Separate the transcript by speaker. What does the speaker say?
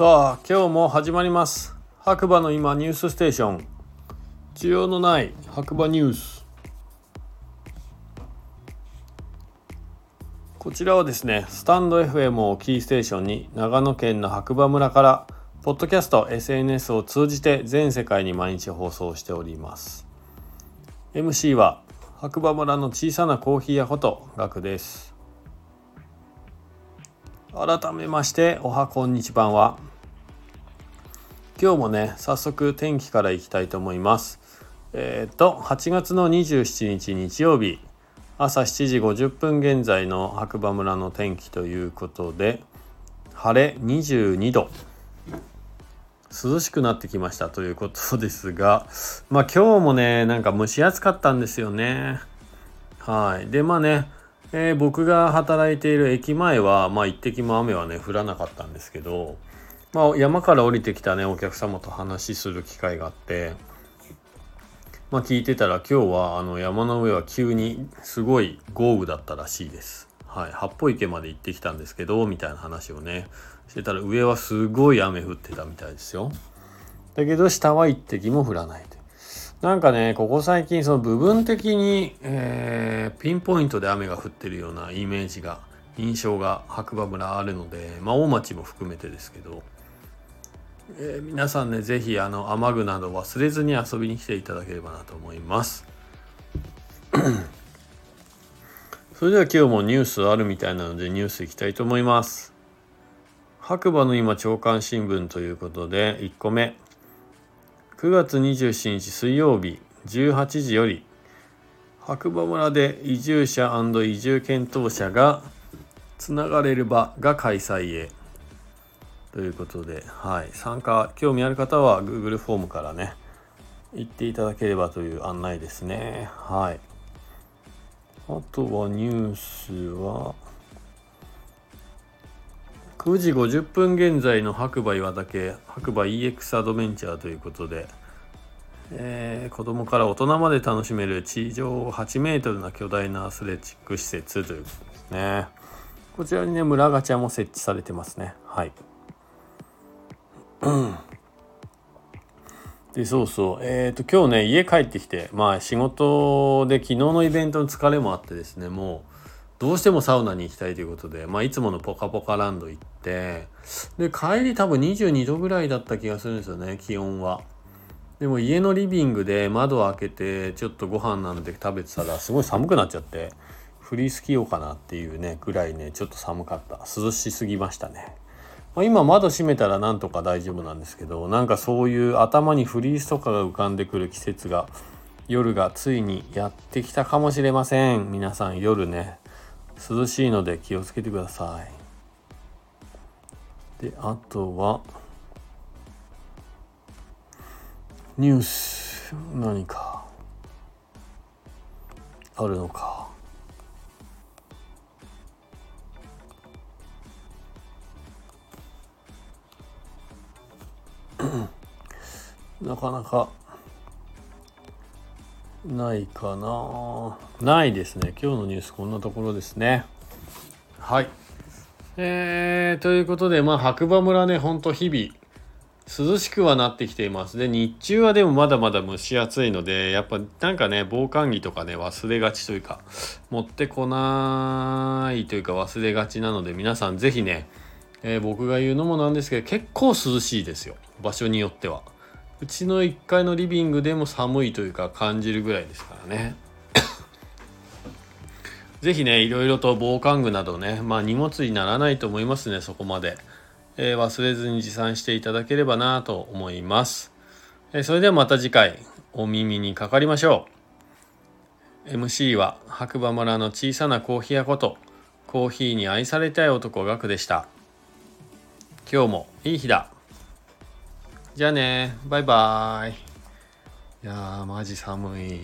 Speaker 1: さあ今日も始まります。白馬の今ニュースステーション。需要のない白馬ニュース。こちらはですねスタンド FM をキーステーションに長野県の白馬村からポッドキャスト SNS を通じて全世界に毎日放送しております。MC は白馬村の小さなコーヒー屋ことガクです。改めましておはこんにちばんは。今日もね早速天気からいきたいと思います。えっ、と8月の27日日曜日朝7時50分現在の白馬村の天気ということで晴れ22度。涼しくなってきましたということですがまあ今日もねなんか蒸し暑かったんですよね。はい。でまあねえー、僕が働いている駅前は、まあ、一滴も雨はね降らなかったんですけど、まあ、山から降りてきたねお客様と話する機会があって、まあ、聞いてたら今日はあの山の上は急にすごい豪雨だったらしいです。はい、八方池まで行ってきたんですけどみたいな話をねしてたら上はすごい雨降ってたみたいですよ。だけど下は一滴も降らないと。なんかねここ最近その部分的に、えー、ピンポイントで雨が降ってるようなイメージが印象が白馬村あるので、まあ、大町も含めてですけど、えー、皆さんね是非あの雨具など忘れずに遊びに来ていただければなと思います。それでは今日もニュースあるみたいなのでニュースいきたいと思います。白馬の今朝刊新聞ということで1個目9月27日水曜日18時より白馬村で移住者移住検討者がつながれる場が開催へということで、はい、参加興味ある方は Google フォームからね行っていただければという案内ですね。はい。あとはニュースは9時50分現在の白馬岩岳白馬 EX アドベンチャーということで、えー、子供から大人まで楽しめる地上8メートルな巨大なアスレチック施設ということですね。こちらにね村ガチャも設置されてますね。はい。でそうそうえっ、ー、と今日ね家帰ってきてまあ仕事で昨日のイベントの疲れもあってですねもうどうしてもサウナに行きたいということで、まあ、いつものポカポカランド行って、で、帰り多分22度ぐらいだった気がするんですよね、気温は。でも家のリビングで窓を開けて、ちょっとご飯なんで食べてたら、すごい寒くなっちゃって、フリース着ようかなっていうね、ぐらいね、ちょっと寒かった。涼しすぎましたね。まあ、今窓閉めたらなんとか大丈夫なんですけど、なんかそういう頭にフリースとかが浮かんでくる季節が、夜がついにやってきたかもしれません。皆さん夜ね、涼しいので気をつけてくださいであとはニュース何かあるのかなかなかないかな。ないですね。今日のニュースこんなところですね。はい。えー、ということでまあ白馬村ねほんと日々涼しくはなってきています。で日中はでもまだまだ蒸し暑いのでやっぱなんかね防寒着とかね忘れがちというか持ってこないというか忘れがちなので皆さん是非ね、えー、僕が言うのもなんですけど結構涼しいですよ。場所によっては。うちの1階のリビングでも寒いというか感じるぐらいですからね。是非ねいろいろと防寒具などねまあ荷物にならないと思いますねそこまで、えー、忘れずに持参していただければなと思います、えー、それではまた次回お耳にかかりましょう。MC は白馬村の小さなコーヒー屋ことコーヒーに愛されたい男ガクでした。今日もいい日だ。じゃあね。バイバーイ。いやーマジ寒い。